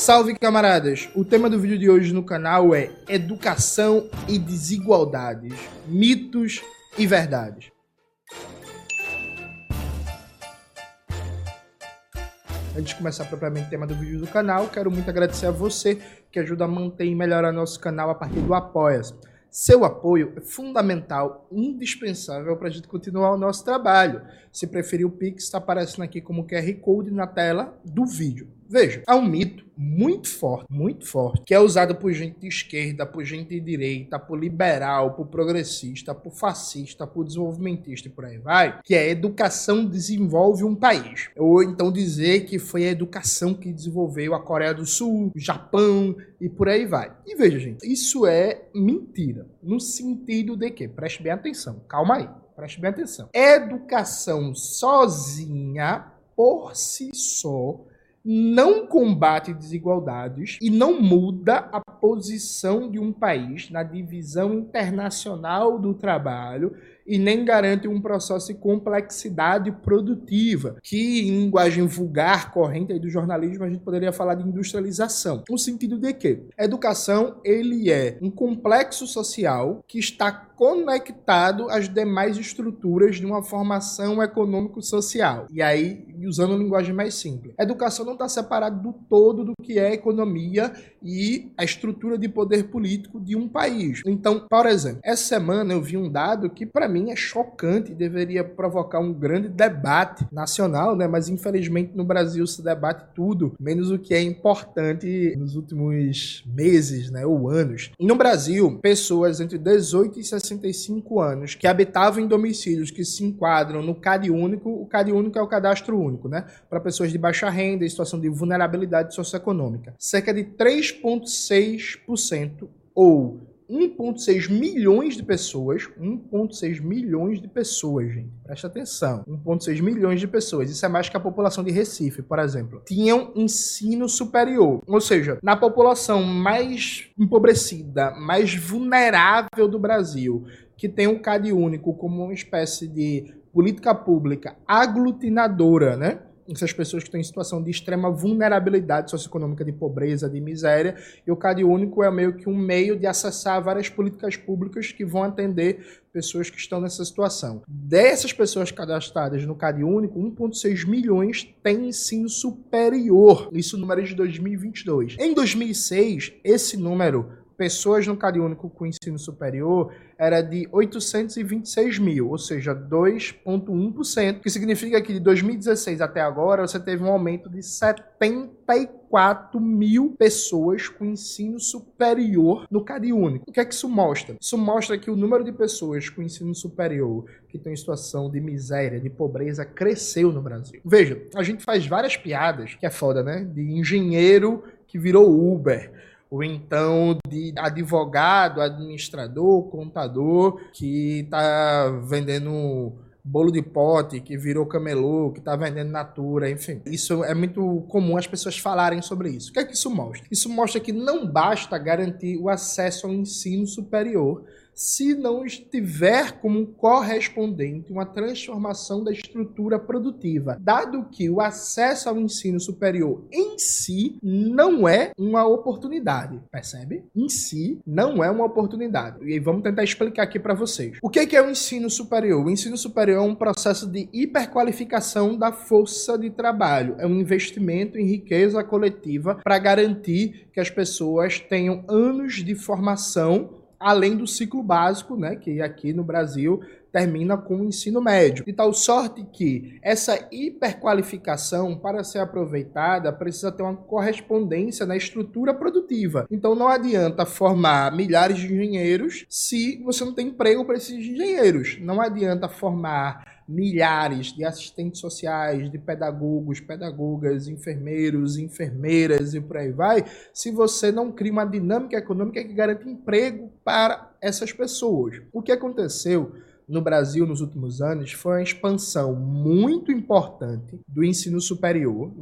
Salve camaradas! O tema do vídeo de hoje no canal é Educação e Desigualdades, Mitos e Verdades. Antes de começar propriamente o tema do vídeo do canal, quero muito agradecer a você que ajuda a manter e melhorar nosso canal a partir do Apoia-se. Seu apoio é fundamental, indispensável para a gente continuar o nosso trabalho. Se preferir o Pix, está aparecendo aqui como QR Code na tela do vídeo. Veja, há um mito muito forte, muito forte, que é usado por gente de esquerda, por gente de direita, por liberal, por progressista, por fascista, por desenvolvimentista e por aí vai, que é educação desenvolve um país. Ou então dizer que foi a educação que desenvolveu a Coreia do Sul, o Japão e por aí vai. E veja, gente, isso é mentira. No sentido de que, preste bem atenção, calma aí, preste bem atenção. Educação sozinha, por si só, não combate desigualdades e não muda a posição de um país na divisão internacional do trabalho e nem garante um processo de complexidade produtiva, que em linguagem vulgar, corrente do jornalismo, a gente poderia falar de industrialização. No sentido de que educação ele é um complexo social que está conectado às demais estruturas de uma formação econômico-social. E aí, usando uma linguagem mais simples, educação não está separada do todo do que é a economia e a estrutura de poder político de um país. Então, por exemplo, essa semana eu vi um dado que para mim é chocante e deveria provocar um grande debate nacional, né? Mas infelizmente no Brasil se debate tudo, menos o que é importante nos últimos meses, né, ou anos. No Brasil, pessoas entre 18 e 65 anos que habitavam em domicílios que se enquadram no CAD único, o CAD único é o cadastro único, né, para pessoas de baixa renda e situação de vulnerabilidade socioeconômica. Cerca de 3,6% ou 1,6 milhões de pessoas, 1,6 milhões de pessoas, gente, presta atenção, 1,6 milhões de pessoas, isso é mais que a população de Recife, por exemplo, tinham ensino superior. Ou seja, na população mais empobrecida, mais vulnerável do Brasil, que tem o CAD único como uma espécie de política pública aglutinadora, né? Essas pessoas que estão em situação de extrema vulnerabilidade socioeconômica, de pobreza, de miséria, e o CAD único é meio que um meio de acessar várias políticas públicas que vão atender pessoas que estão nessa situação. Dessas pessoas cadastradas no CAD único, 1,6 milhões têm ensino superior. Isso número de 2022. Em 2006, esse número pessoas no CAD único com ensino superior era de 826 mil, ou seja, 2,1%, que significa que de 2016 até agora você teve um aumento de 74 mil pessoas com ensino superior no CAD único. O que é que isso mostra? Isso mostra que o número de pessoas com ensino superior que estão em situação de miséria, de pobreza, cresceu no Brasil. Veja, a gente faz várias piadas, que é foda, né? De engenheiro que virou Uber ou então de advogado, administrador, contador que está vendendo bolo de pote, que virou camelô, que está vendendo natura, enfim. Isso é muito comum as pessoas falarem sobre isso. O que é que isso mostra? Isso mostra que não basta garantir o acesso ao ensino superior se não estiver como correspondente uma transformação da estrutura produtiva, dado que o acesso ao ensino superior em si não é uma oportunidade, percebe? Em si não é uma oportunidade. E vamos tentar explicar aqui para vocês. O que é o ensino superior? O ensino superior é um processo de hiperqualificação da força de trabalho, é um investimento em riqueza coletiva para garantir que as pessoas tenham anos de formação além do ciclo básico, né, que aqui no Brasil termina com o ensino médio. De tal sorte que essa hiperqualificação, para ser aproveitada, precisa ter uma correspondência na estrutura produtiva. Então não adianta formar milhares de engenheiros se você não tem emprego para esses engenheiros. Não adianta formar milhares de assistentes sociais, de pedagogos, pedagogas, enfermeiros, enfermeiras e por aí vai, se você não cria uma dinâmica econômica que garante emprego para essas pessoas. O que aconteceu no Brasil nos últimos anos foi uma expansão muito importante do ensino superior,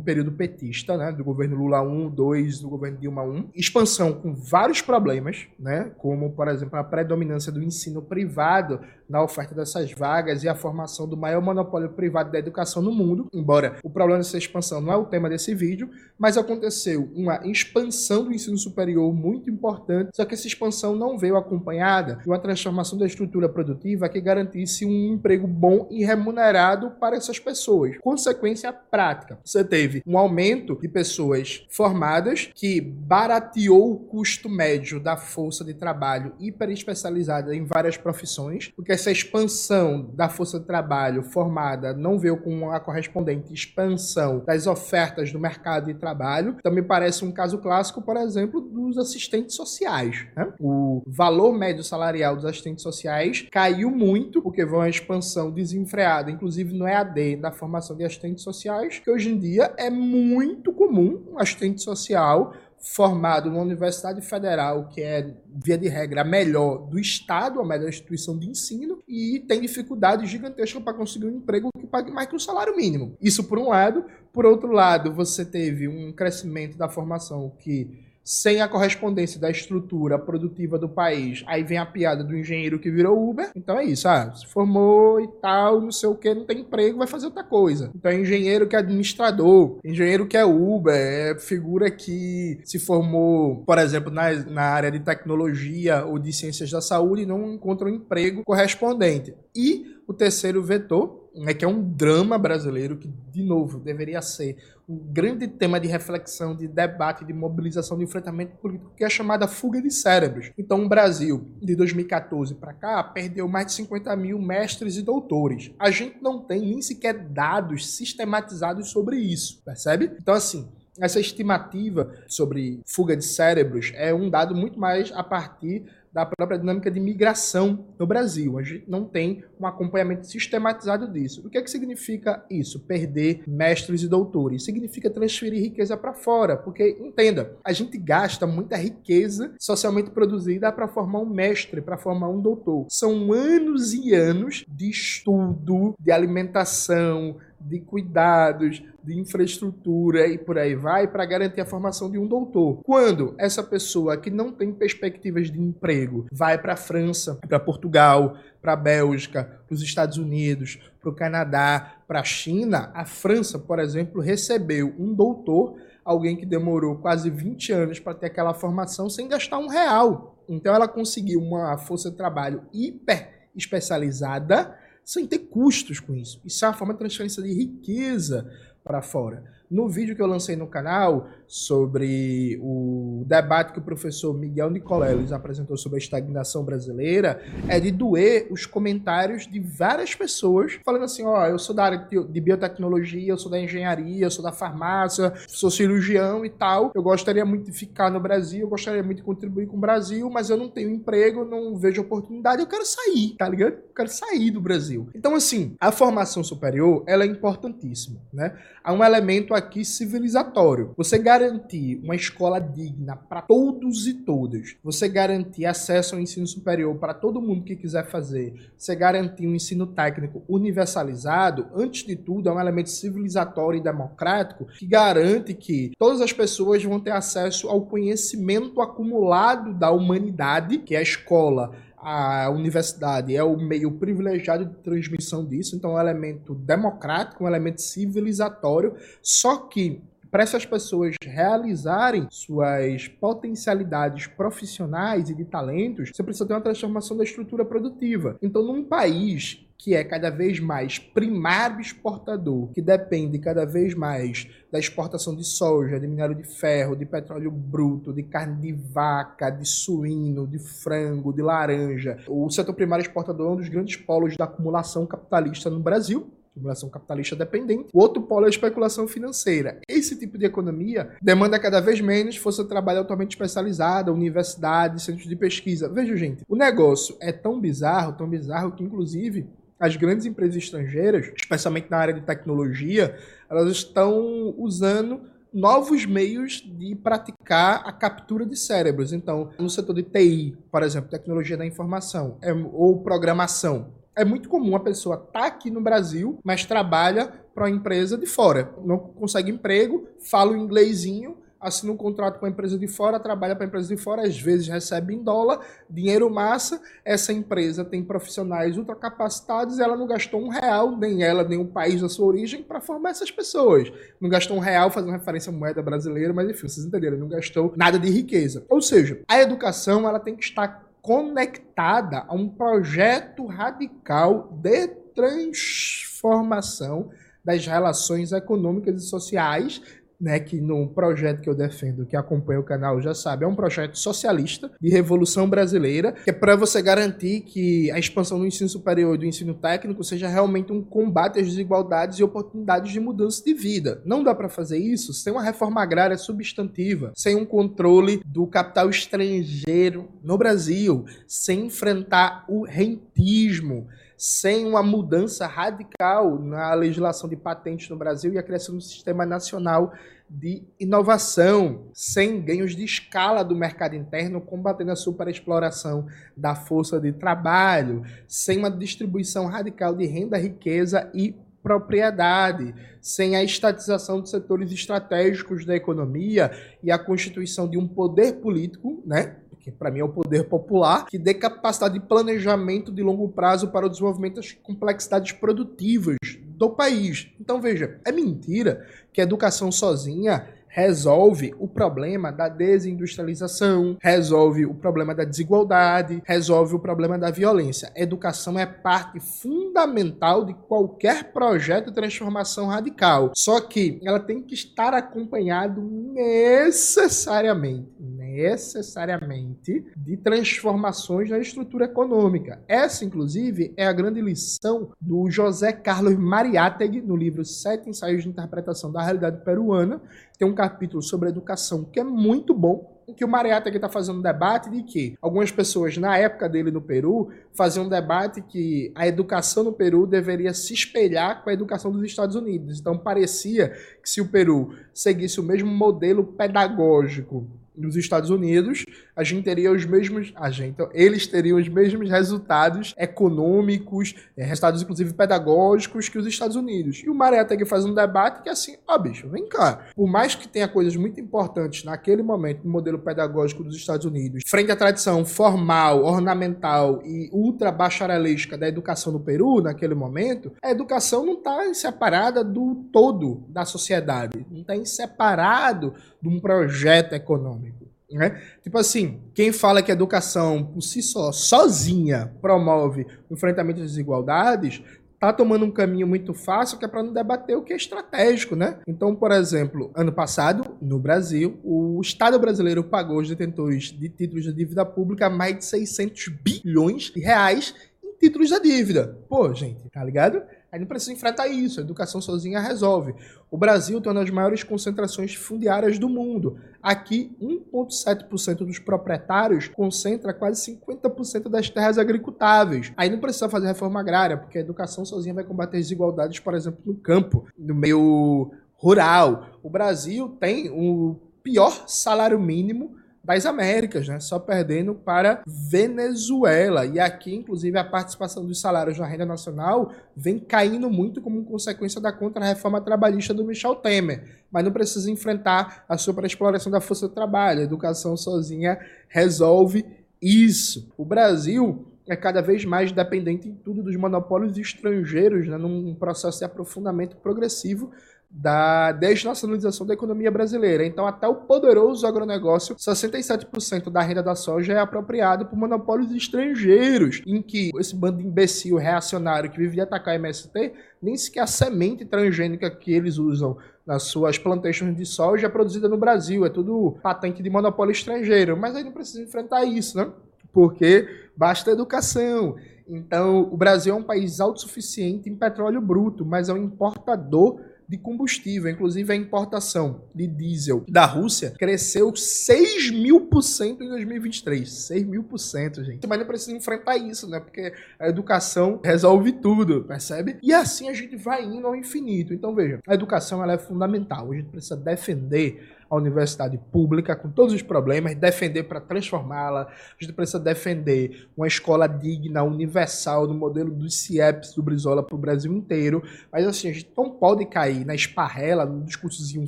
período petista, né, do governo Lula 1, 2, do governo Dilma 1. Expansão com vários problemas, né, como, por exemplo, a predominância do ensino privado na oferta dessas vagas e a formação do maior monopólio privado da educação no mundo. Embora o problema dessa expansão não é o tema desse vídeo, mas aconteceu uma expansão do ensino superior muito importante, só que essa expansão não veio acompanhada de uma transformação da estrutura produtiva que garantisse um emprego bom e remunerado para essas pessoas. Consequência prática, você teve um aumento de pessoas formadas que barateou o custo médio da força de trabalho hiper especializada em várias profissões, porque essa expansão da força de trabalho formada não veio com a correspondente expansão das ofertas do mercado de trabalho. Também parece um caso clássico, por exemplo, dos assistentes sociais. Né? O valor médio salarial dos assistentes sociais caiu muito, porque foi uma expansão desenfreada, inclusive no EAD, da formação de assistentes sociais, que hoje em dia é muito comum um assistente social formado numa universidade federal, que é, via de regra, a melhor do Estado, a melhor instituição de ensino, e tem dificuldade gigantesca para conseguir um emprego que pague mais que um salário mínimo. Isso por um lado. Por outro lado, você teve um crescimento da formação que sem a correspondência da estrutura produtiva do país, aí vem a piada do engenheiro que virou Uber. Então é isso, ah, se formou e tal, não sei o que, não tem emprego, vai fazer outra coisa. Então é engenheiro que é administrador, engenheiro que é Uber, é figura que se formou, por exemplo, na, na área de tecnologia ou de ciências da saúde e não encontra um emprego correspondente. E o terceiro vetor, né, que é um drama brasileiro que, de novo, deveria ser um grande tema de reflexão, de debate, de mobilização, de enfrentamento político, que é a chamada fuga de cérebros. Então, o Brasil, de 2014 para cá, perdeu mais de 50 mil mestres e doutores. A gente não tem nem sequer dados sistematizados sobre isso, percebe? Então, assim, essa estimativa sobre fuga de cérebros é um dado muito mais a partir da própria dinâmica de migração no Brasil. A gente não tem um acompanhamento sistematizado disso. O que é que significa isso? Perder mestres e doutores. Significa transferir riqueza para fora, porque entenda, a gente gasta muita riqueza socialmente produzida para formar um mestre, para formar um doutor. São anos e anos de estudo, de alimentação, de cuidados, de infraestrutura e por aí vai para garantir a formação de um doutor. Quando essa pessoa que não tem perspectivas de emprego vai para a França, para Portugal, para a Bélgica, para os Estados Unidos, para o Canadá, para a China, a França, por exemplo, recebeu um doutor, alguém que demorou quase 20 anos para ter aquela formação sem gastar um real. Então ela conseguiu uma força de trabalho hiper especializada sem ter custos com isso. Isso é uma forma de transferência de riqueza para fora. No vídeo que eu lancei no canal sobre o debate que o professor Miguel Nicoleles apresentou sobre a estagnação brasileira, é de doer os comentários de várias pessoas falando assim: ó, oh, eu sou da área de biotecnologia, eu sou da engenharia, eu sou da farmácia, sou cirurgião e tal. Eu gostaria muito de ficar no Brasil, eu gostaria muito de contribuir com o Brasil, mas eu não tenho emprego, não vejo oportunidade, eu quero sair, tá ligado? Eu quero sair do Brasil. Então, assim, a formação superior, ela é importantíssima, né? Há um elemento aqui civilizatório. Você garantir uma escola digna para todos e todas, você garantir acesso ao ensino superior para todo mundo que quiser fazer, você garantir um ensino técnico universalizado, antes de tudo, é um elemento civilizatório e democrático que garante que todas as pessoas vão ter acesso ao conhecimento acumulado da humanidade, que é a escola a universidade é o meio privilegiado de transmissão disso, então é um elemento democrático, um elemento civilizatório, só que para essas pessoas realizarem suas potencialidades profissionais e de talentos, você precisa ter uma transformação da estrutura produtiva. Então, num país que é cada vez mais primário exportador, que depende cada vez mais da exportação de soja, de minério de ferro, de petróleo bruto, de carne de vaca, de suíno, de frango, de laranja. O setor primário exportador é um dos grandes polos da acumulação capitalista no Brasil, acumulação capitalista dependente. O outro polo é a especulação financeira. Esse tipo de economia demanda cada vez menos força de trabalho altamente especializada, universidades, centros de pesquisa. Veja, gente, o negócio é tão bizarro, tão bizarro que, inclusive, as grandes empresas estrangeiras, especialmente na área de tecnologia, elas estão usando novos meios de praticar a captura de cérebros. Então, no setor de TI, por exemplo, tecnologia da informação, é, ou programação, é muito comum a pessoa estar tá aqui no Brasil, mas trabalha para uma empresa de fora. Não consegue emprego, fala o inglesinho, assina um contrato com a empresa de fora, trabalha para a empresa de fora, às vezes recebe em dólar, dinheiro massa, essa empresa tem profissionais ultracapacitados ela não gastou um real, nem ela, nem o país da sua origem, para formar essas pessoas. Não gastou um real fazendo referência à moeda brasileira, mas enfim, vocês entenderam, não gastou nada de riqueza. Ou seja, a educação ela tem que estar conectada a um projeto radical de transformação das relações econômicas e sociais né, que no projeto que eu defendo, que acompanha o canal já sabe, é um projeto socialista de revolução brasileira, que é para você garantir que a expansão do ensino superior e do ensino técnico seja realmente um combate às desigualdades e oportunidades de mudança de vida. Não dá para fazer isso sem uma reforma agrária substantiva, sem um controle do capital estrangeiro no Brasil, sem enfrentar o rentismo sem uma mudança radical na legislação de patentes no Brasil e a criação de um sistema nacional de inovação, sem ganhos de escala do mercado interno, combatendo a superexploração da força de trabalho, sem uma distribuição radical de renda, riqueza e propriedade, sem a estatização de setores estratégicos da economia e a constituição de um poder político, né, que para mim é o poder popular, que dê capacidade de planejamento de longo prazo para o desenvolvimento das complexidades produtivas do país. Então veja, é mentira que a educação sozinha resolve o problema da desindustrialização, resolve o problema da desigualdade, resolve o problema da violência. educação é parte fundamental de qualquer projeto de transformação radical. Só que ela tem que estar acompanhado necessariamente, necessariamente de transformações na estrutura econômica. Essa, inclusive, é a grande lição do José Carlos Mariátegui no livro Sete Ensaios de Interpretação da Realidade Peruana, tem um capítulo sobre educação que é muito bom, que o Mariata está fazendo um debate de que algumas pessoas, na época dele no Peru, faziam um debate que a educação no Peru deveria se espelhar com a educação dos Estados Unidos. Então parecia que se o Peru seguisse o mesmo modelo pedagógico nos Estados Unidos, a gente teria os mesmos. A gente, então, eles teriam os mesmos resultados econômicos, é, resultados inclusive pedagógicos que os Estados Unidos. E o Mariátegui faz um debate que é assim: ó, oh, bicho, vem cá. Por mais que tenha coisas muito importantes naquele momento no modelo pedagógico dos Estados Unidos, frente à tradição formal, ornamental e ultra bacharelística da educação no Peru, naquele momento, a educação não está separada do todo da sociedade, não está separado de um projeto econômico. Né? Tipo assim, quem fala que a educação por si só, sozinha, promove o enfrentamento das desigualdades, tá tomando um caminho muito fácil que é para não debater o que é estratégico, né? Então, por exemplo, ano passado, no Brasil, o Estado brasileiro pagou aos detentores de títulos de dívida pública mais de 600 bilhões de reais em títulos da dívida. Pô, gente, tá ligado? Aí não precisa enfrentar isso, a educação sozinha resolve. O Brasil tem uma das maiores concentrações fundiárias do mundo. Aqui, 1,7% dos proprietários concentra quase 50% das terras agricultáveis. Aí não precisa fazer reforma agrária, porque a educação sozinha vai combater desigualdades, por exemplo, no campo, no meio rural. O Brasil tem o pior salário mínimo das Américas, né? Só perdendo para Venezuela. E aqui, inclusive, a participação dos salários na renda nacional vem caindo muito como consequência da contra-reforma trabalhista do Michel Temer. Mas não precisa enfrentar a superexploração da força do trabalho. A educação sozinha resolve isso. O Brasil é cada vez mais dependente em tudo dos monopólios estrangeiros, né, num processo de aprofundamento progressivo da desnacionalização da economia brasileira. Então, até o poderoso agronegócio, 67% da renda da soja é apropriado por monopólios estrangeiros, em que esse bando imbecil reacionário que vive de atacar a MST, nem sequer a semente transgênica que eles usam nas suas plantations de soja é produzida no Brasil, é tudo patente de monopólio estrangeiro. Mas aí não precisa enfrentar isso, né? Porque basta educação. Então, o Brasil é um país autossuficiente em petróleo bruto, mas é um importador de combustível. Inclusive, a importação de diesel da Rússia cresceu 6 mil por cento em 2023. 6 mil por cento, gente. Mas não precisa enfrentar isso, né? Porque a educação resolve tudo, percebe? E assim a gente vai indo ao infinito. Então, veja, a educação ela é fundamental. A gente precisa defender a universidade pública com todos os problemas, defender para transformá-la. A gente precisa defender uma escola digna, universal, no modelo dos CIEPs do Brizola para o Brasil inteiro. Mas assim, a gente não pode cair na esparrela, no discursozinho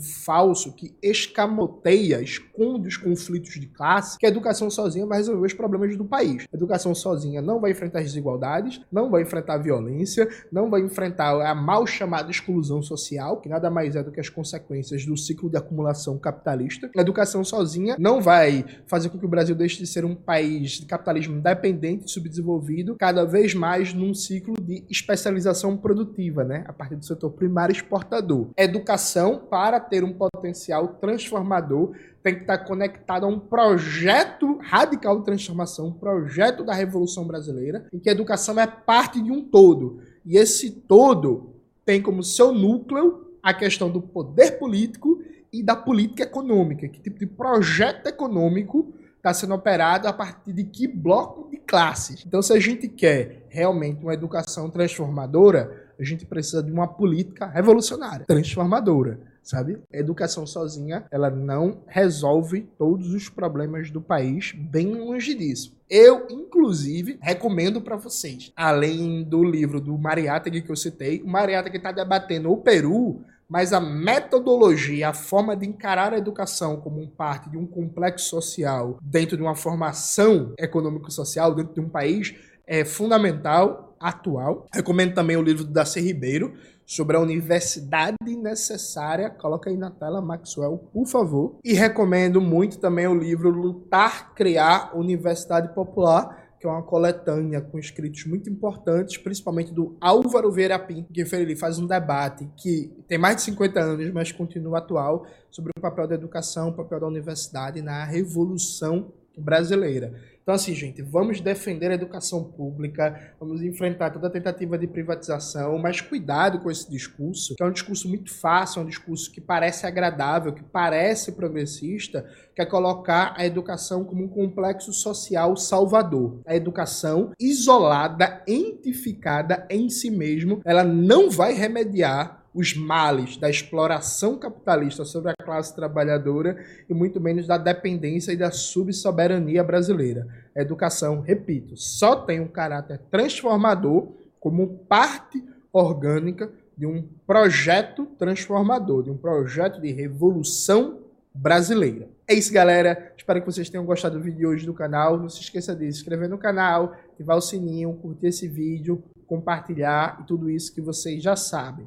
falso que escamoteia, esconde os conflitos de classe, que a educação sozinha vai resolver os problemas do país. A educação sozinha não vai enfrentar as desigualdades, não vai enfrentar a violência, não vai enfrentar a mal chamada exclusão social, que nada mais é do que as consequências do ciclo de acumulação capitalista. A educação sozinha não vai fazer com que o Brasil deixe de ser um país de capitalismo dependente subdesenvolvido, cada vez mais num ciclo de especialização produtiva, né? A partir do setor primário exportador. Educação, para ter um potencial transformador, tem que estar conectado a um projeto radical de transformação, um projeto da Revolução Brasileira, em que a educação é parte de um todo. E esse todo tem como seu núcleo a questão do poder político e da política econômica. Que tipo de projeto econômico está sendo operado a partir de que bloco de classes? Então, se a gente quer realmente uma educação transformadora, a gente precisa de uma política revolucionária, transformadora, sabe? A educação sozinha, ela não resolve todos os problemas do país, bem longe disso. Eu, inclusive, recomendo para vocês, além do livro do Mariátegui que eu citei, o Mariátegui está debatendo o Peru mas a metodologia, a forma de encarar a educação como um parte de um complexo social dentro de uma formação econômico-social dentro de um país é fundamental, atual. Recomendo também o livro do Darcy Ribeiro sobre a universidade necessária. Coloca aí na tela, Maxwell, por favor. E recomendo muito também o livro Lutar, Criar Universidade Popular, que é uma coletânea com escritos muito importantes, principalmente do Álvaro Vieira Pinto, que ele faz um debate que tem mais de 50 anos, mas continua atual, sobre o papel da educação, o papel da universidade na revolução brasileira. Então, assim, gente, vamos defender a educação pública, vamos enfrentar toda tentativa de privatização, mas cuidado com esse discurso, que é um discurso muito fácil, é um discurso que parece agradável, que parece progressista, que é colocar a educação como um complexo social salvador. A educação isolada, entificada em si mesmo, ela não vai remediar os males da exploração capitalista sobre a classe trabalhadora e muito menos da dependência e da subsoberania brasileira. A educação, repito, só tem um caráter transformador como parte orgânica de um projeto transformador, de um projeto de revolução brasileira. É isso, galera. Espero que vocês tenham gostado do vídeo de hoje do canal. Não se esqueça de se inscrever no canal, ativar o sininho, curtir esse vídeo, compartilhar e tudo isso que vocês já sabem.